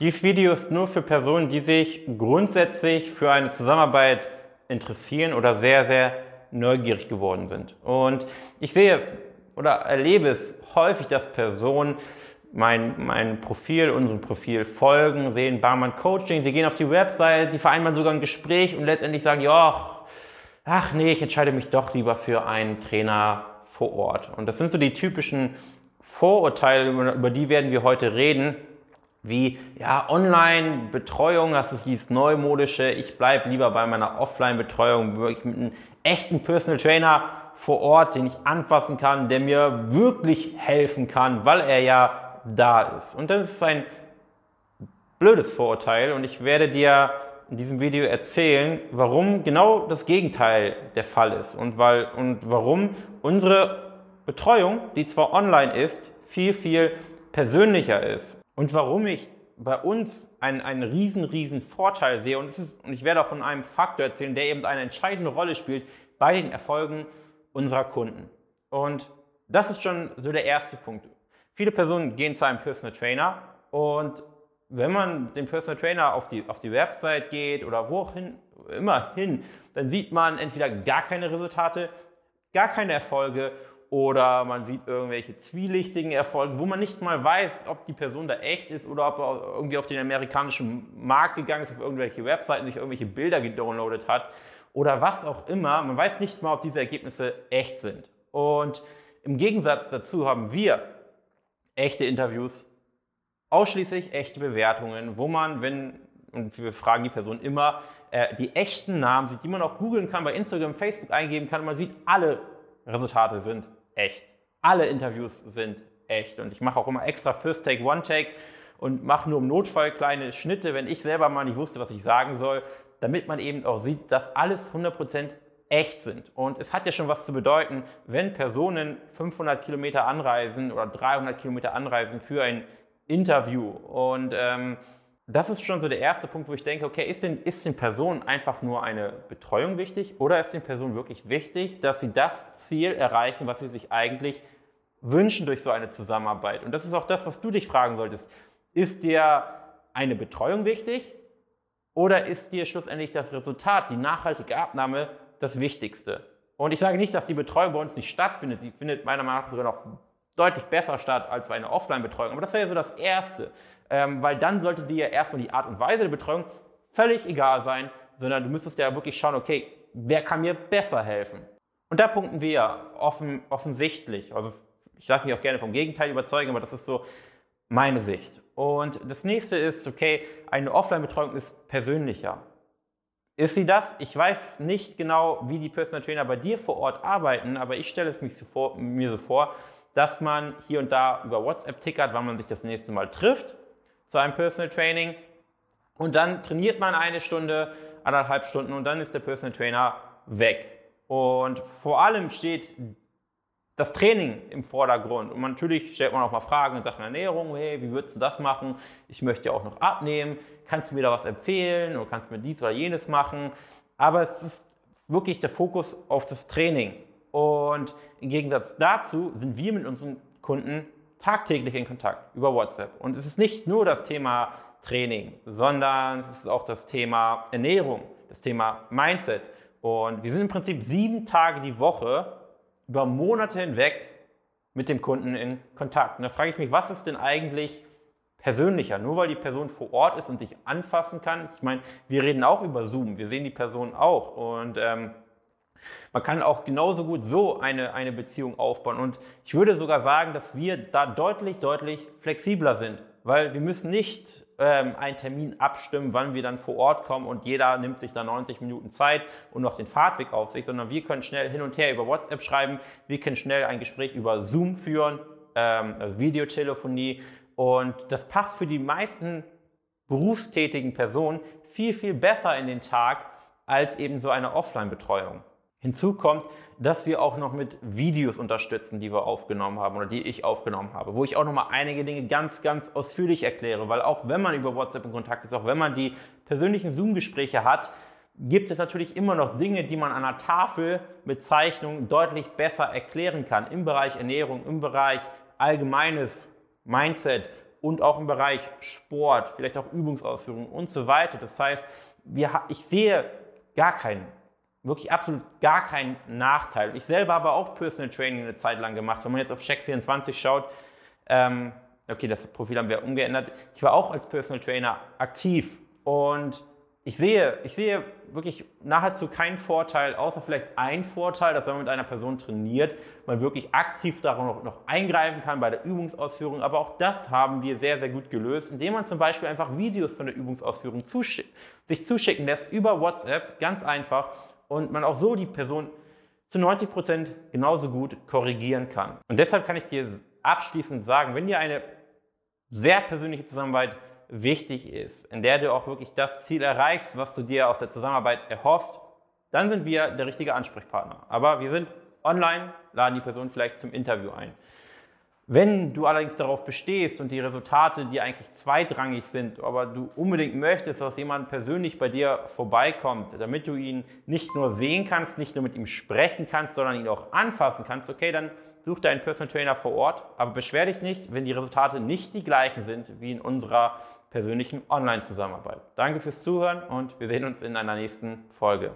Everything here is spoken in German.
Dieses Video ist nur für Personen, die sich grundsätzlich für eine Zusammenarbeit interessieren oder sehr, sehr neugierig geworden sind. Und ich sehe oder erlebe es häufig, dass Personen mein, mein Profil, unserem Profil folgen, sehen Barmann Coaching, sie gehen auf die Website, sie vereinbaren sogar ein Gespräch und letztendlich sagen, ja, ach nee, ich entscheide mich doch lieber für einen Trainer vor Ort. Und das sind so die typischen Vorurteile, über die werden wir heute reden, wie ja, Online-Betreuung, das ist dieses neumodische, ich bleibe lieber bei meiner Offline-Betreuung, wirklich mit einem echten Personal Trainer vor Ort, den ich anfassen kann, der mir wirklich helfen kann, weil er ja da ist. Und das ist ein blödes Vorurteil und ich werde dir in diesem Video erzählen, warum genau das Gegenteil der Fall ist und, weil, und warum unsere Betreuung, die zwar online ist, viel, viel persönlicher ist und warum ich bei uns einen, einen riesen, riesen Vorteil sehe und, ist, und ich werde auch von einem Faktor erzählen, der eben eine entscheidende Rolle spielt bei den Erfolgen unserer Kunden. Und das ist schon so der erste Punkt. Viele Personen gehen zu einem Personal Trainer und wenn man den Personal Trainer auf die, auf die Website geht oder wo auch hin, immer hin, dann sieht man entweder gar keine Resultate, gar keine Erfolge oder man sieht irgendwelche zwielichtigen Erfolge, wo man nicht mal weiß, ob die Person da echt ist oder ob er irgendwie auf den amerikanischen Markt gegangen ist, auf irgendwelche Webseiten sich irgendwelche Bilder gedownloadet hat oder was auch immer. Man weiß nicht mal, ob diese Ergebnisse echt sind. Und im Gegensatz dazu haben wir echte Interviews, ausschließlich echte Bewertungen, wo man, wenn, und wir fragen die Person immer, äh, die echten Namen sieht, die man auch googeln kann, bei Instagram, Facebook eingeben kann. Man sieht, alle Resultate sind echt. Alle Interviews sind echt. Und ich mache auch immer extra First Take, One Take und mache nur im Notfall kleine Schnitte, wenn ich selber mal nicht wusste, was ich sagen soll, damit man eben auch sieht, dass alles 100% echt sind. Und es hat ja schon was zu bedeuten, wenn Personen 500 Kilometer anreisen oder 300 Kilometer anreisen für ein Interview. Und ähm, das ist schon so der erste Punkt, wo ich denke, okay, ist den, ist den Personen einfach nur eine Betreuung wichtig oder ist den Personen wirklich wichtig, dass sie das Ziel erreichen, was sie sich eigentlich wünschen durch so eine Zusammenarbeit? Und das ist auch das, was du dich fragen solltest. Ist dir eine Betreuung wichtig oder ist dir schlussendlich das Resultat, die nachhaltige Abnahme, das Wichtigste? Und ich sage nicht, dass die Betreuung bei uns nicht stattfindet. Sie findet meiner Meinung nach sogar noch deutlich besser statt als bei einer Offline-Betreuung. Aber das wäre ja so das Erste, ähm, weil dann sollte dir ja erstmal die Art und Weise der Betreuung völlig egal sein, sondern du müsstest ja wirklich schauen, okay, wer kann mir besser helfen? Und da punkten wir ja offen, offensichtlich. Also ich lasse mich auch gerne vom Gegenteil überzeugen, aber das ist so meine Sicht. Und das nächste ist, okay, eine Offline-Betreuung ist persönlicher. Ist sie das? Ich weiß nicht genau, wie die Personal Trainer bei dir vor Ort arbeiten, aber ich stelle es mir so vor, dass man hier und da über WhatsApp tickert, wann man sich das nächste Mal trifft zu einem Personal Training. Und dann trainiert man eine Stunde, anderthalb Stunden und dann ist der Personal Trainer weg. Und vor allem steht das Training im Vordergrund. Und natürlich stellt man auch mal Fragen in Sachen Ernährung. Hey, wie würdest du das machen? Ich möchte ja auch noch abnehmen. Kannst du mir da was empfehlen? Oder kannst du mir dies oder jenes machen? Aber es ist wirklich der Fokus auf das Training. Und im Gegensatz dazu sind wir mit unseren Kunden tagtäglich in Kontakt über WhatsApp. Und es ist nicht nur das Thema Training, sondern es ist auch das Thema Ernährung, das Thema Mindset. Und wir sind im Prinzip sieben Tage die Woche über Monate hinweg mit dem Kunden in Kontakt. Und da frage ich mich, was ist denn eigentlich persönlicher? Nur weil die Person vor Ort ist und dich anfassen kann. Ich meine, wir reden auch über Zoom, wir sehen die Person auch. Und ähm, man kann auch genauso gut so eine, eine Beziehung aufbauen. Und ich würde sogar sagen, dass wir da deutlich, deutlich flexibler sind, weil wir müssen nicht ähm, einen Termin abstimmen, wann wir dann vor Ort kommen und jeder nimmt sich da 90 Minuten Zeit und noch den Fahrtweg auf sich, sondern wir können schnell hin und her über WhatsApp schreiben, wir können schnell ein Gespräch über Zoom führen, ähm, also Videotelefonie und das passt für die meisten berufstätigen Personen viel, viel besser in den Tag als eben so eine Offline-Betreuung. Hinzu kommt, dass wir auch noch mit Videos unterstützen, die wir aufgenommen haben oder die ich aufgenommen habe, wo ich auch noch mal einige Dinge ganz, ganz ausführlich erkläre, weil auch wenn man über WhatsApp in Kontakt ist, auch wenn man die persönlichen Zoom-Gespräche hat, gibt es natürlich immer noch Dinge, die man an der Tafel mit Zeichnungen deutlich besser erklären kann im Bereich Ernährung, im Bereich allgemeines Mindset und auch im Bereich Sport, vielleicht auch Übungsausführung und so weiter. Das heißt, wir, ich sehe gar keinen, wirklich absolut gar keinen Nachteil. Ich selber habe auch Personal Training eine Zeit lang gemacht. Wenn man jetzt auf Check24 schaut, ähm, okay, das Profil haben wir umgeändert. Ich war auch als Personal Trainer aktiv und ich sehe, ich sehe wirklich nahezu keinen Vorteil, außer vielleicht ein Vorteil, dass wenn man mit einer Person trainiert, man wirklich aktiv daran noch, eingreifen kann bei der Übungsausführung. Aber auch das haben wir sehr, sehr gut gelöst, indem man zum Beispiel einfach Videos von der Übungsausführung zusch sich zuschicken lässt über WhatsApp, ganz einfach, und man auch so die Person zu 90 Prozent genauso gut korrigieren kann. Und deshalb kann ich dir abschließend sagen, wenn dir eine sehr persönliche Zusammenarbeit wichtig ist, in der du auch wirklich das Ziel erreichst, was du dir aus der Zusammenarbeit erhoffst, dann sind wir der richtige Ansprechpartner. Aber wir sind online, laden die Person vielleicht zum Interview ein. Wenn du allerdings darauf bestehst und die Resultate dir eigentlich zweitrangig sind, aber du unbedingt möchtest, dass jemand persönlich bei dir vorbeikommt, damit du ihn nicht nur sehen kannst, nicht nur mit ihm sprechen kannst, sondern ihn auch anfassen kannst, okay, dann such deinen Personal Trainer vor Ort, aber beschwer dich nicht, wenn die Resultate nicht die gleichen sind wie in unserer persönlichen Online-Zusammenarbeit. Danke fürs Zuhören und wir sehen uns in einer nächsten Folge.